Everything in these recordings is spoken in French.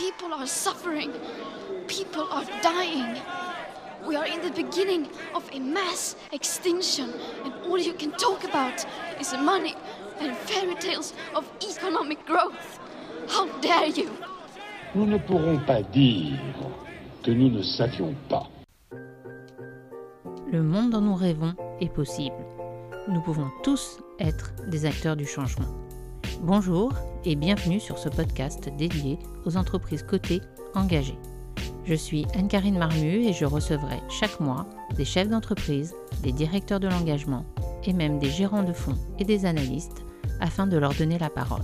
People are suffering. People are dying. We are in the beginning of a mass extinction, and all you can talk about is money and fairy tales of economic growth. How dare you? Nous ne pourrons pas dire que nous ne savions pas. Le monde dont nous rêvons est possible. Nous pouvons tous être des acteurs du changement. Bonjour et bienvenue sur ce podcast dédié aux entreprises cotées engagées. Je suis Anne-Karine Marmu et je recevrai chaque mois des chefs d'entreprise, des directeurs de l'engagement et même des gérants de fonds et des analystes afin de leur donner la parole.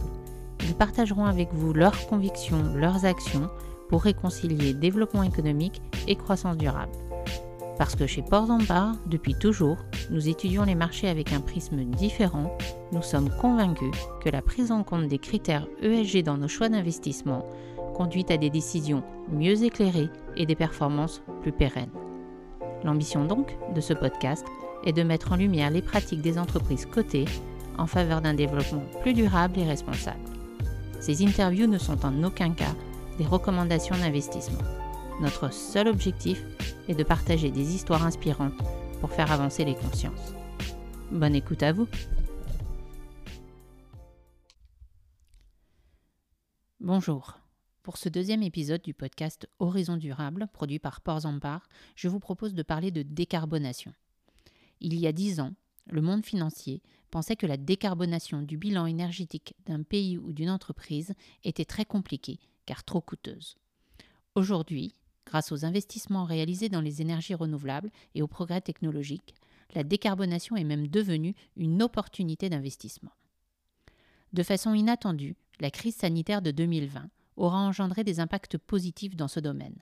Ils partageront avec vous leurs convictions, leurs actions pour réconcilier développement économique et croissance durable. Parce que chez Port Bar, depuis toujours, nous étudions les marchés avec un prisme différent, nous sommes convaincus que la prise en compte des critères ESG dans nos choix d'investissement conduit à des décisions mieux éclairées et des performances plus pérennes. L'ambition donc de ce podcast est de mettre en lumière les pratiques des entreprises cotées en faveur d'un développement plus durable et responsable. Ces interviews ne sont en aucun cas des recommandations d'investissement. Notre seul objectif est de partager des histoires inspirantes pour faire avancer les consciences. Bonne écoute à vous. Bonjour. Pour ce deuxième épisode du podcast Horizon Durable, produit par Ports Ampar, je vous propose de parler de décarbonation. Il y a dix ans, le monde financier pensait que la décarbonation du bilan énergétique d'un pays ou d'une entreprise était très compliquée, car trop coûteuse. Aujourd'hui, grâce aux investissements réalisés dans les énergies renouvelables et aux progrès technologiques, la décarbonation est même devenue une opportunité d'investissement. De façon inattendue, la crise sanitaire de 2020 aura engendré des impacts positifs dans ce domaine.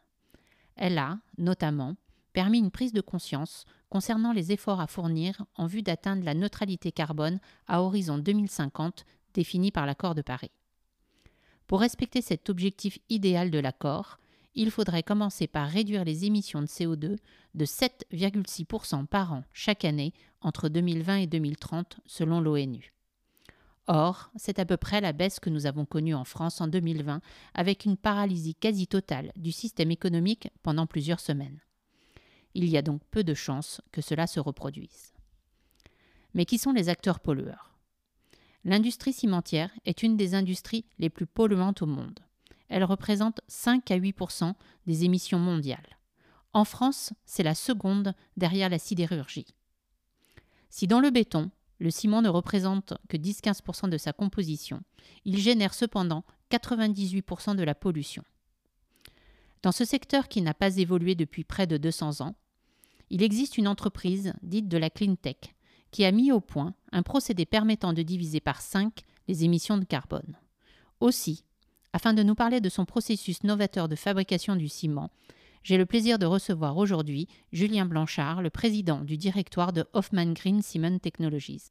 Elle a, notamment, permis une prise de conscience concernant les efforts à fournir en vue d'atteindre la neutralité carbone à horizon 2050 défini par l'accord de Paris. Pour respecter cet objectif idéal de l'accord, il faudrait commencer par réduire les émissions de CO2 de 7,6% par an chaque année entre 2020 et 2030 selon l'ONU. Or, c'est à peu près la baisse que nous avons connue en France en 2020, avec une paralysie quasi totale du système économique pendant plusieurs semaines. Il y a donc peu de chances que cela se reproduise. Mais qui sont les acteurs pollueurs? L'industrie cimentière est une des industries les plus polluantes au monde. Elle représente 5 à 8% des émissions mondiales. En France, c'est la seconde derrière la sidérurgie. Si dans le béton, le ciment ne représente que 10-15% de sa composition. Il génère cependant 98% de la pollution. Dans ce secteur qui n'a pas évolué depuis près de 200 ans, il existe une entreprise dite de la clean tech qui a mis au point un procédé permettant de diviser par 5 les émissions de carbone. Aussi, afin de nous parler de son processus novateur de fabrication du ciment, j'ai le plaisir de recevoir aujourd'hui Julien Blanchard, le président du directoire de Hoffman Green Cement Technologies.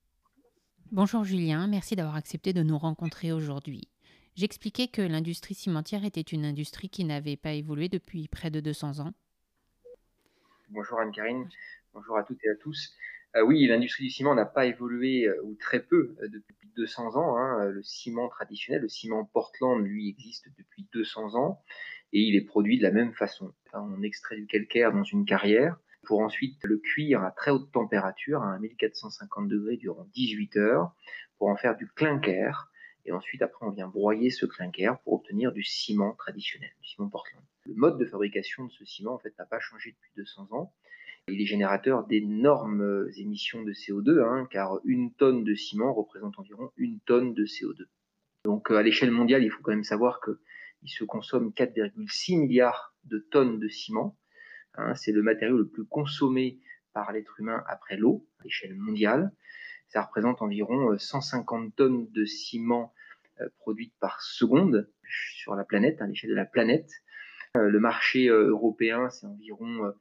Bonjour Julien, merci d'avoir accepté de nous rencontrer aujourd'hui. J'expliquais que l'industrie cimentière était une industrie qui n'avait pas évolué depuis près de 200 ans. Bonjour Anne-Karine, bonjour à toutes et à tous. Euh, oui, l'industrie du ciment n'a pas évolué, euh, ou très peu, euh, depuis 200 ans. Hein. Le ciment traditionnel, le ciment Portland, lui, existe depuis 200 ans et il est produit de la même façon. On extrait du calcaire dans une carrière pour ensuite le cuire à très haute température, à 1450 degrés durant 18 heures, pour en faire du clinker. Et ensuite, après, on vient broyer ce clinker pour obtenir du ciment traditionnel, du ciment Portland. Le mode de fabrication de ce ciment, en fait, n'a pas changé depuis 200 ans. Il est générateur d'énormes émissions de CO2, hein, car une tonne de ciment représente environ une tonne de CO2. Donc, à l'échelle mondiale, il faut quand même savoir que il se consomme 4,6 milliards de tonnes de ciment. Hein, c'est le matériau le plus consommé par l'être humain après l'eau à l'échelle mondiale. Ça représente environ 150 euh, tonnes de ciment euh, produites par seconde sur la planète, à l'échelle de la planète. Euh, le marché européen, c'est environ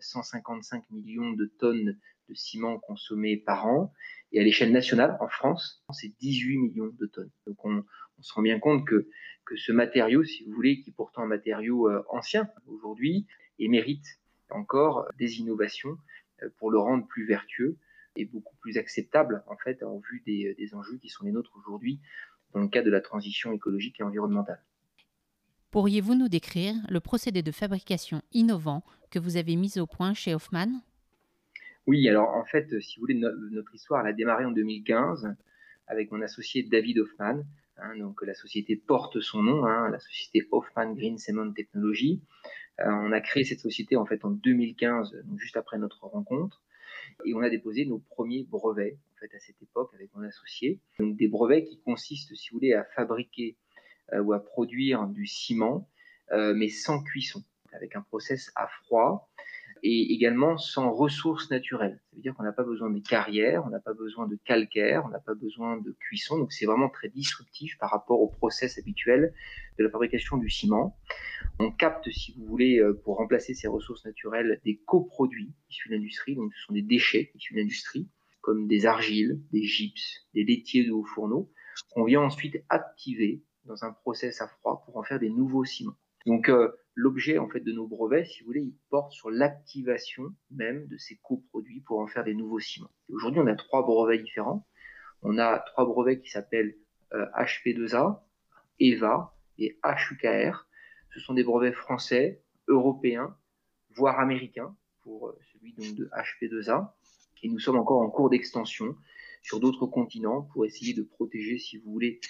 155 millions de tonnes de ciment consommé par an. Et à l'échelle nationale, en France, c'est 18 millions de tonnes. Donc on, se rend bien compte que, que ce matériau, si vous voulez, qui est pourtant un matériau euh, ancien aujourd'hui, et mérite encore des innovations euh, pour le rendre plus vertueux et beaucoup plus acceptable, en fait, en vue des enjeux qui sont les nôtres aujourd'hui dans le cadre de la transition écologique et environnementale. Pourriez-vous nous décrire le procédé de fabrication innovant que vous avez mis au point chez Hoffman Oui, alors en fait, si vous voulez, notre histoire a démarré en 2015 avec mon associé David Hoffman. Hein, donc la société porte son nom, hein, la société Hoffman Green Cement Technology. Euh, on a créé cette société en fait en 2015, donc juste après notre rencontre, et on a déposé nos premiers brevets en fait à cette époque avec mon associé. Donc des brevets qui consistent, si vous voulez, à fabriquer euh, ou à produire du ciment, euh, mais sans cuisson, avec un process à froid et également sans ressources naturelles. Ça veut dire qu'on n'a pas besoin de carrières, on n'a pas besoin de calcaire, on n'a pas besoin de cuisson. Donc c'est vraiment très disruptif par rapport au process habituel de la fabrication du ciment. On capte, si vous voulez, euh, pour remplacer ces ressources naturelles, des coproduits issus de l'industrie. Donc ce sont des déchets issus de l'industrie, comme des argiles, des gypses, des laitiers de haut fourneau, qu'on vient ensuite activer dans un process à froid pour en faire des nouveaux ciments. Donc euh, l'objet en fait de nos brevets, si vous voulez, il porte sur l'activation même de ces coproduits pour en faire des nouveaux ciments. Aujourd'hui, on a trois brevets différents. On a trois brevets qui s'appellent HP2A, euh, EVA et HUKR. Ce sont des brevets français, européens, voire américains pour euh, celui de HP2A. Et nous sommes encore en cours d'extension sur d'autres continents pour essayer de protéger, si vous voulez,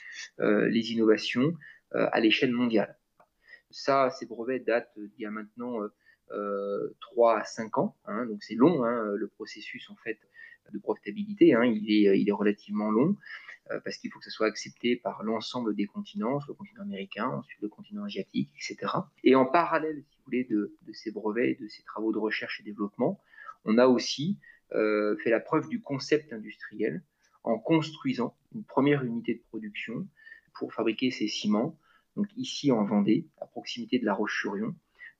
euh, les innovations à l'échelle mondiale. Ça, ces brevets datent d'il y a maintenant euh, 3 à 5 ans, hein, donc c'est long, hein, le processus en fait de brevetabilité, hein, il, est, il est relativement long, euh, parce qu'il faut que ça soit accepté par l'ensemble des continents, le continent américain, ensuite le continent asiatique, etc. Et en parallèle, si vous voulez, de, de ces brevets, de ces travaux de recherche et développement, on a aussi euh, fait la preuve du concept industriel en construisant une première unité de production pour fabriquer ces ciments donc ici en Vendée, à proximité de La Roche-sur-Yon.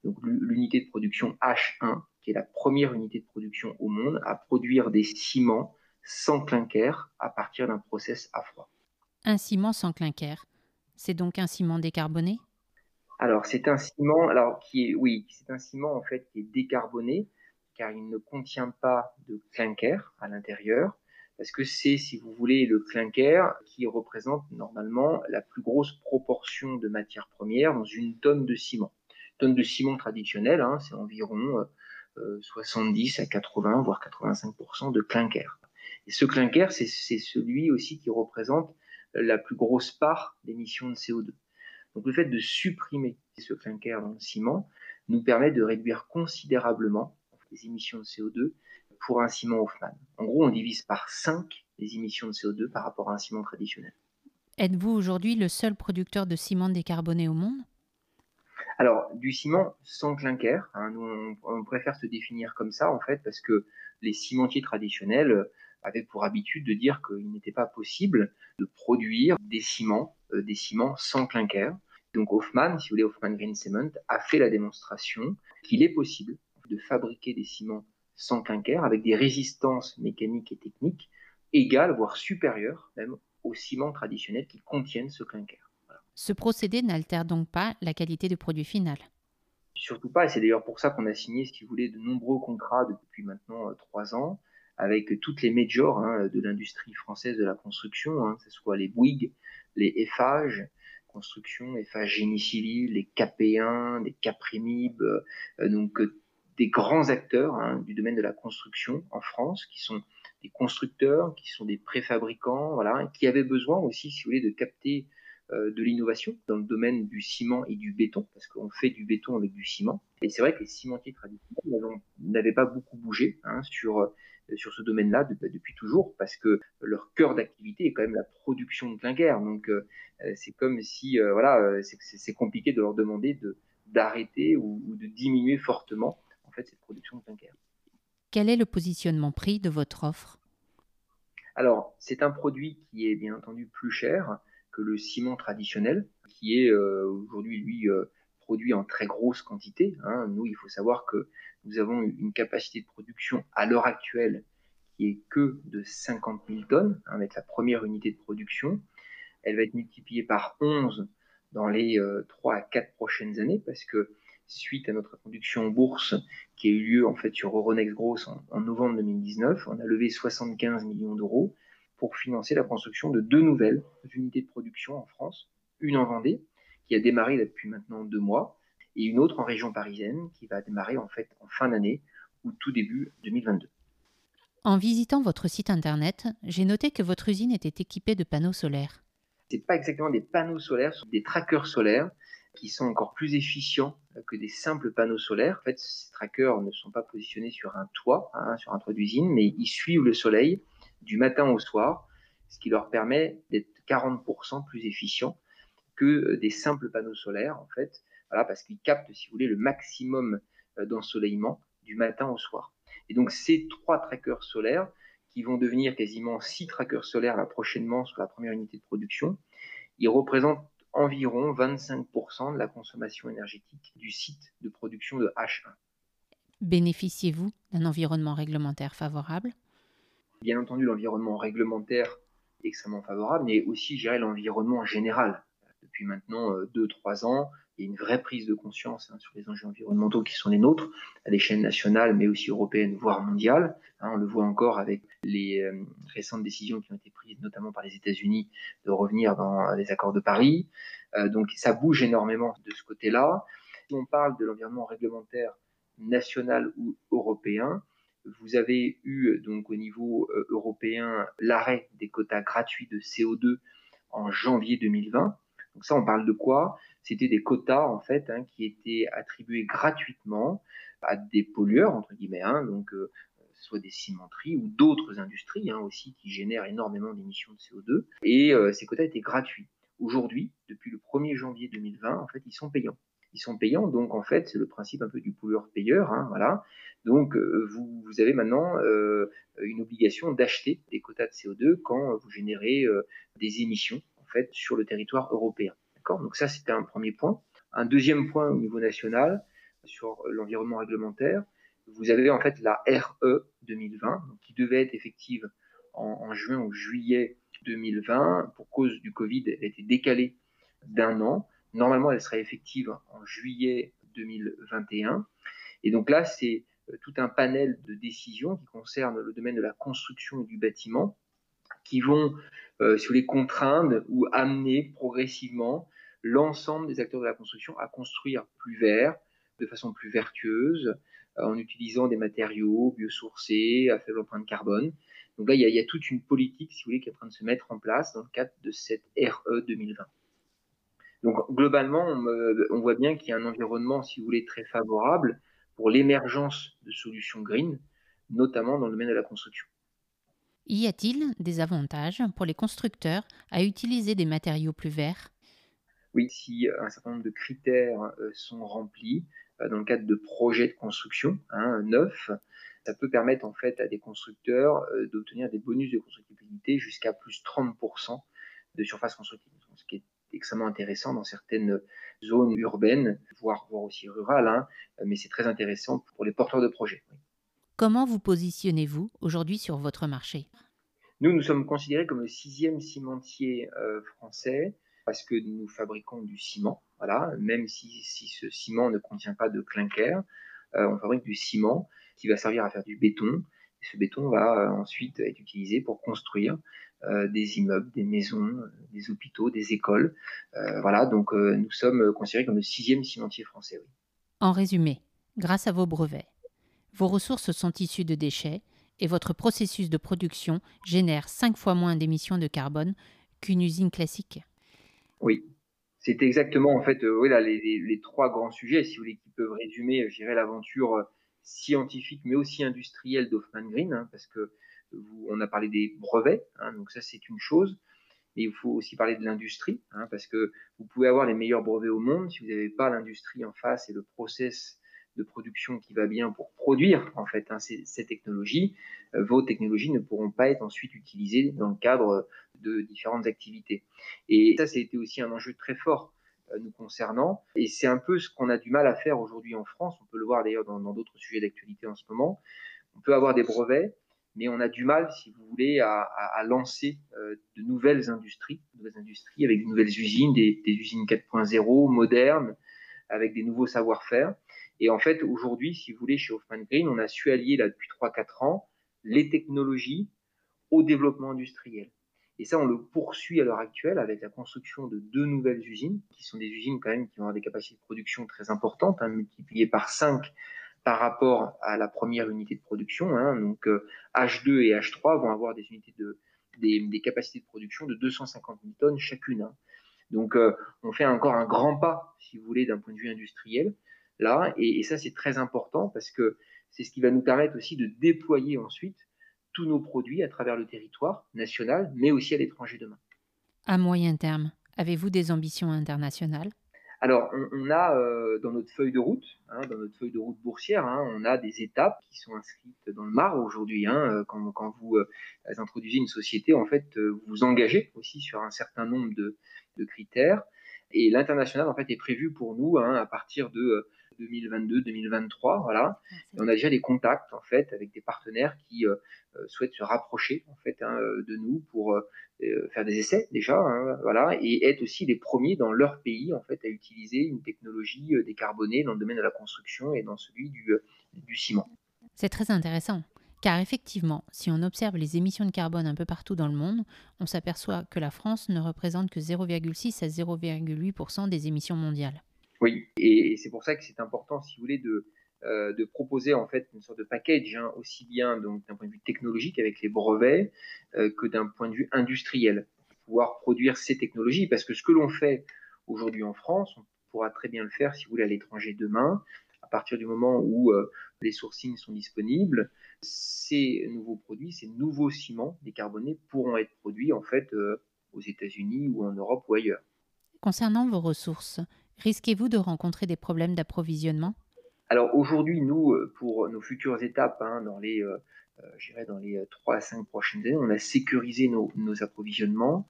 Donc l'unité de production H1, qui est la première unité de production au monde à produire des ciments sans clinker à partir d'un process à froid. Un ciment sans clinker, c'est donc un ciment décarboné? Alors c'est un ciment, alors qui est, oui, c'est un ciment en fait qui est décarboné car il ne contient pas de clinker à l'intérieur parce que c'est, si vous voulez, le clinker qui représente normalement la plus grosse proportion de matière première dans une tonne de ciment. Une tonne de ciment traditionnel, hein, c'est environ 70 euh, à 80, voire 85% de clinker. Et ce clinker, c'est celui aussi qui représente la plus grosse part d'émissions de CO2. Donc le fait de supprimer ce clinker dans le ciment nous permet de réduire considérablement les émissions de CO2 pour un ciment Hoffman. En gros, on divise par 5 les émissions de CO2 par rapport à un ciment traditionnel. Êtes-vous aujourd'hui le seul producteur de ciment décarboné au monde? Alors, du ciment sans clinker, hein, nous on, préfère se définir comme ça en fait parce que les cimentiers traditionnels avaient pour habitude de dire qu'il n'était pas possible de produire des ciments, euh, des ciments sans clinker. Donc Hoffman, si vous voulez, Hoffman Green Cement a fait la démonstration qu'il est possible de fabriquer des ciments sans clinker, avec des résistances mécaniques et techniques égales, voire supérieures même aux ciments traditionnels qui contiennent ce clinker. Ce procédé n'altère donc pas la qualité du produit final Surtout pas, et c'est d'ailleurs pour ça qu'on a signé, si vous voulez, de nombreux contrats depuis maintenant euh, trois ans avec toutes les majors hein, de l'industrie française de la construction, hein, que ce soit les Bouygues, les Eiffage, construction, Eiffage génie civil, les KP1, les Caprimib, euh, donc euh, des grands acteurs hein, du domaine de la construction en France, qui sont des constructeurs, qui sont des préfabricants, voilà, qui avaient besoin aussi, si vous voulez, de capter euh, de l'innovation dans le domaine du ciment et du béton, parce qu'on fait du béton avec du ciment. Et c'est vrai que les cimentiers traditionnels n'avaient pas beaucoup bougé hein, sur, euh, sur ce domaine-là bah, depuis toujours, parce que leur cœur d'activité est quand même la production de clinker. Donc euh, c'est comme si, voilà, c'est compliqué de leur demander de d'arrêter ou de diminuer fortement cette production de clinker. Quel est le positionnement prix de votre offre? Alors, c'est un produit qui est bien entendu plus cher que le ciment traditionnel, qui est euh, aujourd'hui, lui, euh, produit en très grosse quantité. Hein. Nous, il faut savoir que nous avons une capacité de production à l'heure actuelle qui est que de 50 000 tonnes, hein, avec la première unité de production. Elle va être multipliée par 11 dans les 3 euh, à 4 prochaines années, parce que suite à notre introduction en bourse qui a eu lieu en fait sur Euronext Gross en, novembre 2019. On a levé 75 millions d'euros pour financer la construction de deux nouvelles unités de production en France, une en Vendée qui a démarré depuis maintenant deux mois, et une autre en région parisienne qui va démarrer en fait en fin d'année ou tout début 2022. En visitant votre site internet, j'ai noté que votre usine était équipée de panneaux solaires. Ce pas exactement des panneaux solaires, ce sont des trackers solaires qui sont encore plus efficients que des simples panneaux solaires. En fait, ces trackers ne sont pas positionnés sur un toit, hein, sur un toit d'usine, mais ils suivent le soleil du matin au soir, ce qui leur permet d'être 40% plus efficients que des simples panneaux solaires, en fait, voilà, parce qu'ils captent, si vous voulez, le maximum euh, d'ensoleillement du matin au soir. Et donc, ces trois trackers solaires, qui vont devenir quasiment six trackers solaires là, prochainement sur la première unité de production, ils représentent environ 25% de la consommation énergétique du site de production de H1. Bénéficiez-vous d'un environnement réglementaire favorable? Bien entendu, l'environnement réglementaire est extrêmement favorable, mais aussi, je l'environnement général. Depuis maintenant 2-3 euh, ans, il y a une vraie prise de conscience hein, sur les enjeux environnementaux qui sont les nôtres, à l'échelle nationale, mais aussi européenne, voire mondiale. Hein, on le voit encore avec les euh, récentes décisions qui ont été notamment par les États-Unis, de revenir dans les accords de Paris. Euh, donc ça bouge énormément de ce côté-là. Si on parle de l'environnement réglementaire national ou européen, vous avez eu donc au niveau euh, européen l'arrêt des quotas gratuits de CO2 en janvier 2020. Donc ça, on parle de quoi? C'était des quotas en fait hein, qui étaient attribués gratuitement à des pollueurs entre guillemets, hein, donc euh, soit des cimenteries ou d'autres industries hein, aussi qui génèrent énormément d'émissions de CO2. Et euh, ces quotas étaient gratuits. Aujourd'hui, depuis le 1er janvier 2020, en fait, ils sont payants ils sont payants. Donc en fait, c'est le principe un peu du pollueur-payeur. Hein. Donc euh, vous, avez maintenant euh, une obligation d'acheter des quotas de CO2 quand vous générez des émissions en fait sur le territoire européen. Donc ça, c'était un premier point. Un deuxième point au niveau national sur l'environnement réglementaire. Vous avez en fait la RE 2020 qui devait être effective en, juin ou juillet 2020. Pour cause du Covid, elle a été décalée d'un an. Normalement, elle sera effective en juillet 2021. Et donc là, c'est euh, tout un panel de décisions qui concernent le domaine de la construction et du bâtiment qui vont, euh, vous voulez, contraindre ou amener progressivement l'ensemble des acteurs de la construction à construire plus vert, de façon plus vertueuse, euh, en utilisant des matériaux biosourcés, à faible empreinte carbone. Donc là, il y, a, il y, a, toute une politique, si vous voulez, qui est en train de se mettre en place dans le cadre de cette RE 2020. Donc globalement, on, voit bien qu'il y a un environnement, si vous voulez, très favorable pour l'émergence de solutions green, notamment dans le domaine de la construction. Y a-t-il des avantages pour les constructeurs à utiliser des matériaux plus verts? Oui, si un certain nombre de critères euh, sont remplis dans le cadre de projets de construction hein, neufs, ça peut permettre en fait à des constructeurs euh, d'obtenir des bonus de constructibilité jusqu'à plus 30% de surface constructive, ce qui est extrêmement intéressant dans certaines zones urbaines, voire, aussi rurales, hein, mais c'est très intéressant pour les porteurs de projets. Comment vous positionnez-vous aujourd'hui sur votre marché? Nous, nous sommes considérés comme le sixième cimentier euh, français parce que nous fabriquons du ciment, voilà, même si, ce ciment ne contient pas de clinker, euh, on fabrique du ciment qui va servir à faire du béton. Et ce béton va euh, ensuite être utilisé pour construire euh, des immeubles, des maisons, des hôpitaux, des écoles. Voilà, donc nous sommes considérés comme le sixième cimentier français. En résumé, grâce à vos brevets, vos ressources sont issues de déchets et votre processus de production génère cinq fois moins d'émissions de carbone qu'une usine classique. Oui, c'est exactement en fait oui, là, les, trois grands sujets, si vous voulez, qui peuvent résumer, je dirais, l'aventure scientifique mais aussi industrielle d'Hoffman Green, hein, parce que on a parlé des brevets, hein, donc ça c'est une chose, mais il faut aussi parler de l'industrie, hein, parce que vous pouvez avoir les meilleurs brevets au monde si vous n'avez pas l'industrie en face et le process de production qui va bien pour produire en fait hein, ces, technologies, euh, vos technologies ne pourront pas être ensuite utilisées dans le cadre de différentes activités. Et ça, c'était aussi un enjeu très fort euh, nous concernant. Et c'est un peu ce qu'on a du mal à faire aujourd'hui en France. On peut le voir d'ailleurs dans d'autres sujets d'actualité en ce moment. On peut avoir des brevets, mais on a du mal, si vous voulez, à, lancer euh, de nouvelles industries, de nouvelles industries avec de nouvelles usines, des, usines 4.0 modernes, avec des nouveaux savoir-faire. Et en fait, aujourd'hui, si vous voulez, chez Hoffman Green, on a su allier là depuis 3-4 ans les technologies au développement industriel. Et ça, on le poursuit à l'heure actuelle avec la construction de deux nouvelles usines, qui sont des usines quand même qui ont des capacités de production très importantes, hein, multipliées par 5 par rapport à la première unité de production. Hein. Donc H2 euh, et H3 vont avoir des unités de des, capacités de production de 250 000 tonnes chacune. Hein. Donc euh, on fait encore un grand pas, si vous voulez, d'un point de vue industriel là, et, et ça c'est très important parce que c'est ce qui va nous permettre aussi de déployer ensuite tous nos produits à travers le territoire national, mais aussi à l'étranger demain. À moyen terme, avez-vous des ambitions internationales? Alors, on, a euh, dans notre feuille de route, hein, dans notre feuille de route boursière, hein, on a des étapes qui sont inscrites dans le marbre aujourd'hui. Hein, euh, quand, quand, vous euh, introduisez une société, en fait, vous vous engagez aussi sur un certain nombre de, de critères. Et l'international, en fait, est prévu pour nous à partir de 2022-2023. Voilà. Ah, et on a déjà des contacts en fait avec des partenaires qui euh, euh, souhaitent se rapprocher en fait hein, de nous pour euh, faire des essais déjà, hein, voilà, et être aussi les premiers dans leur pays en fait à utiliser une technologie décarbonée dans le domaine de la construction et dans celui du, du ciment. C'est très intéressant. Car effectivement, si on observe les émissions de carbone un peu partout dans le monde, on s'aperçoit que la France ne représente que 0,6 à 0,8% des émissions mondiales. Oui, et c'est pour ça que c'est important, si vous voulez, de, euh, proposer en fait une sorte de package, hein, aussi bien d'un point de vue technologique avec les brevets euh, que d'un point de vue industriel, pour pouvoir produire ces technologies. Parce que ce que l'on fait aujourd'hui en France, on pourra très bien le faire, si vous voulez, à l'étranger demain, à partir du moment où euh, les sourcings sont disponibles. Ces nouveaux produits, ces nouveaux ciments décarbonés pourront être produits en fait aux États-Unis ou en Europe ou ailleurs. Concernant vos ressources, Risquez-vous de rencontrer des problèmes d'approvisionnement? Alors aujourd'hui, nous, euh, pour nos futures étapes, hein, dans les, euh, euh dans les 3 à 5 prochaines années, on a sécurisé nos, approvisionnements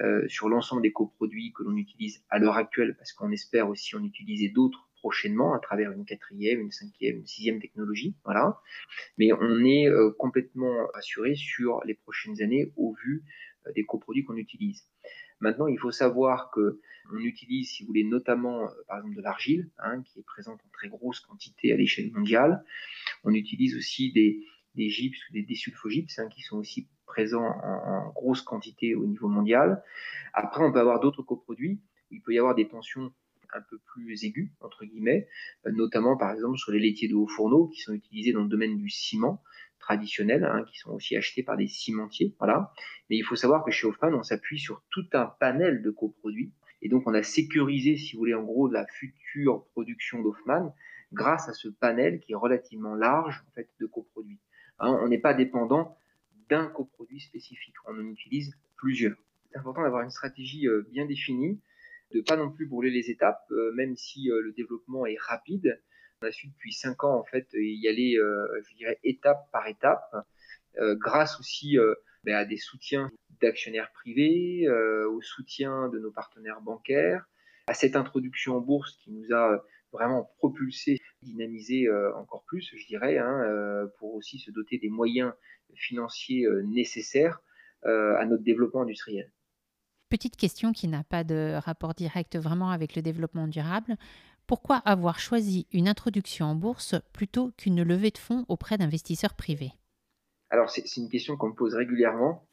euh, sur l'ensemble des coproduits que l'on utilise à l'heure actuelle, parce qu'on espère aussi en utiliser d'autres prochainement à travers une quatrième, une cinquième, une sixième technologie. Voilà. Mais on est complètement assuré sur les prochaines années au vu des coproduits qu'on utilise. Maintenant, il faut savoir que on utilise, si vous voulez, notamment, euh, par exemple, de l'argile, hein, qui est présente en très grosse quantité à l'échelle mondiale. On utilise aussi des, des gypses ou des désulfogypses, hein, qui sont aussi présents en, grosse quantité au niveau mondial. Après, on peut avoir d'autres coproduits il peut y avoir des tensions un peu plus aiguës, entre guillemets, euh, notamment, par exemple, sur les laitiers de haut fourneau, qui sont utilisés dans le domaine du ciment traditionnels, hein, qui sont aussi achetés par des cimentiers. Voilà. Mais il faut savoir que chez Hoffman, on s'appuie sur tout un panel de coproduits. Et donc, on a sécurisé, si vous voulez, en gros, la future production d'Hoffman grâce à ce panel qui est relativement large en fait, de coproduits. Hein, on n'est pas dépendant d'un coproduit spécifique, on en utilise plusieurs. C'est important d'avoir une stratégie euh, bien définie, de pas non plus brûler les étapes, euh, même si euh, le développement est rapide. On a su depuis cinq ans en fait y aller, euh, je dirais, étape par étape, euh, grâce aussi euh, ben, à des soutiens d'actionnaires privés, au soutien de nos partenaires bancaires, à cette introduction en bourse qui nous a vraiment propulsé, dynamisé encore plus, je dirais, hein, pour aussi se doter des moyens financiers nécessaires à notre développement industriel. Petite question qui n'a pas de rapport direct vraiment avec le développement durable. Pourquoi avoir choisi une introduction en bourse plutôt qu'une levée de fonds auprès d'investisseurs privés? Alors, c'est une question qu'on me pose régulièrement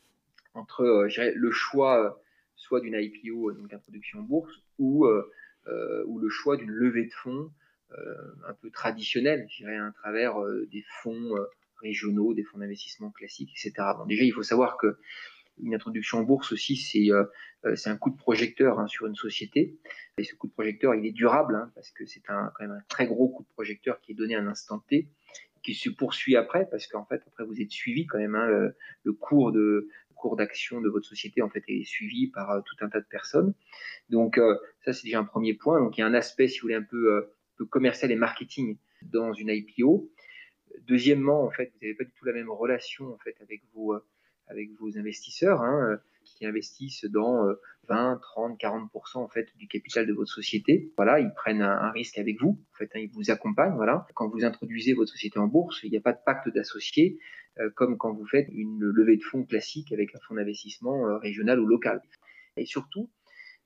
entre euh, le choix euh, soit d'une IPO, euh, donc introduction en bourse, ou, ou le choix d'une levée de fonds un peu traditionnelle, je dirais, à travers des fonds régionaux, des fonds d'investissement classiques, etc. Bon, déjà, il faut savoir que une introduction en bourse aussi, c'est euh, euh, un coup de projecteur hein, sur une société. Et ce coup de projecteur, il est durable, hein, parce que c'est quand même un très gros coup de projecteur qui est donné à un instant T, qui se poursuit après, parce qu'en fait, après, vous êtes suivi quand même. Hein, le, cours de cours d'action de votre société en fait est suivi par euh, tout un tas de personnes. Donc ça, c'est déjà un premier point. Donc il y a un aspect, si vous voulez, un peu, peu commercial et marketing dans une IPO. Deuxièmement, en fait, vous n'avez pas du tout la même relation en fait avec vos avec vos investisseurs hein, euh, qui investissent dans 20, 30, 40% en fait du capital de votre société. Voilà, ils prennent un, risque avec vous. En fait, hein, ils vous accompagnent. Voilà, quand vous introduisez votre société en bourse, il n'y a pas de pacte d'associés euh, comme quand vous faites une levée de fonds classique avec un fonds d'investissement euh, régional ou local. Et surtout,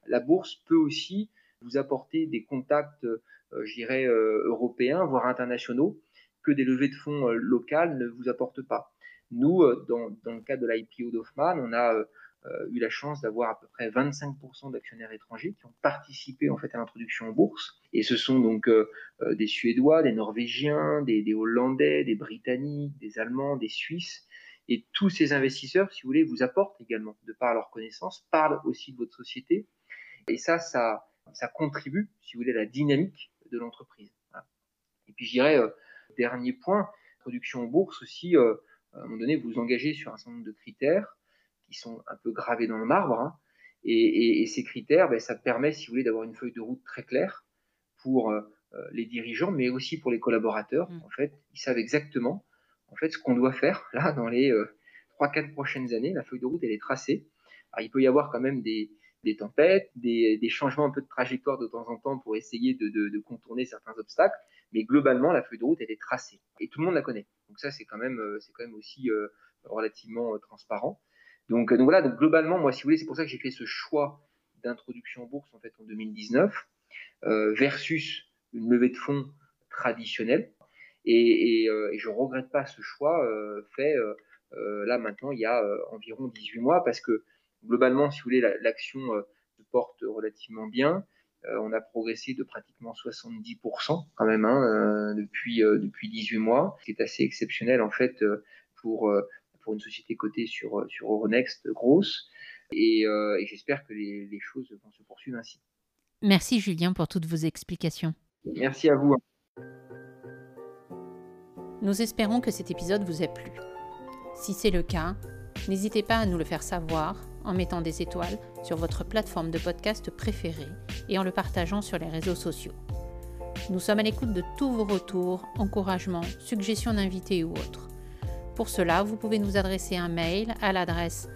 la bourse peut aussi vous apporter des contacts, je dirais, européens, voire internationaux, que des levées de fonds locales ne vous apportent pas. Nous, euh, dans, le cadre de l'IPO d'Hoffman, on a euh, euh, eu la chance d'avoir à peu près 25% d'actionnaires étrangers qui ont participé en fait à l'introduction en bourse. Et ce sont donc euh, euh, des Suédois, des Norvégiens, des, des, Hollandais, des Britanniques, des Allemands, des Suisses. Et tous ces investisseurs, si vous voulez, vous apportent également, de par leur connaissance, parlent aussi de votre société. Et ça, ça, ça contribue, si vous voulez, à la dynamique de l'entreprise. Et puis je dirais, dernier point, production en bourse aussi, à un moment donné, vous vous engagez sur un certain nombre de critères qui sont un peu gravés dans le marbre. Hein. Et, ces critères, ben, ça permet, si vous voulez, d'avoir une feuille de route très claire pour euh, euh, les dirigeants, mais aussi pour les collaborateurs. Mmh. En fait, ils savent exactement en fait, ce qu'on doit faire là dans les euh, trois, 4 prochaines années. La feuille de route, elle est tracée. Alors, il peut y avoir quand même des, des tempêtes, des, des, changements un peu de trajectoire de temps en temps pour essayer de, de, de, contourner certains obstacles, mais globalement, la feuille de route, elle est tracée et tout le monde la connaît. Donc ça, c'est quand même, c'est quand même aussi relativement transparent. Donc, voilà, donc globalement, moi, si vous voulez, c'est pour ça que j'ai fait ce choix d'introduction en bourse en fait en 2019 euh, versus une levée de fonds traditionnelle. Et, euh, je regrette pas ce choix euh, fait euh, là maintenant il y a environ 18 mois parce que globalement, si vous voulez, l'action se porte relativement bien. On a progressé de pratiquement 70% quand même hein, depuis depuis 18 mois, ce qui est assez exceptionnel en fait pour pour une société cotée sur, sur Euronext grosse. Et, euh, et j'espère que les, les, choses vont se poursuivre ainsi. Merci Julien pour toutes vos explications. Merci à vous. Nous espérons que cet épisode vous a plu. Si c'est le cas, n'hésitez pas à nous le faire savoir en mettant des étoiles sur votre plateforme de podcast préférée et en le partageant sur les réseaux sociaux. Nous sommes à l'écoute de tous vos retours, encouragements, suggestions d'invités ou autres. Pour cela, vous pouvez nous adresser un mail à l'adresse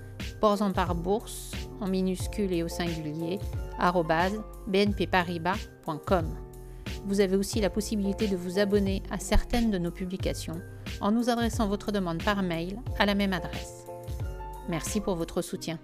bourse en minuscule et au singulier bnpparibas.com. Vous avez aussi la possibilité de vous abonner à certaines de nos publications en nous adressant votre demande par mail à la même adresse. Merci pour votre soutien.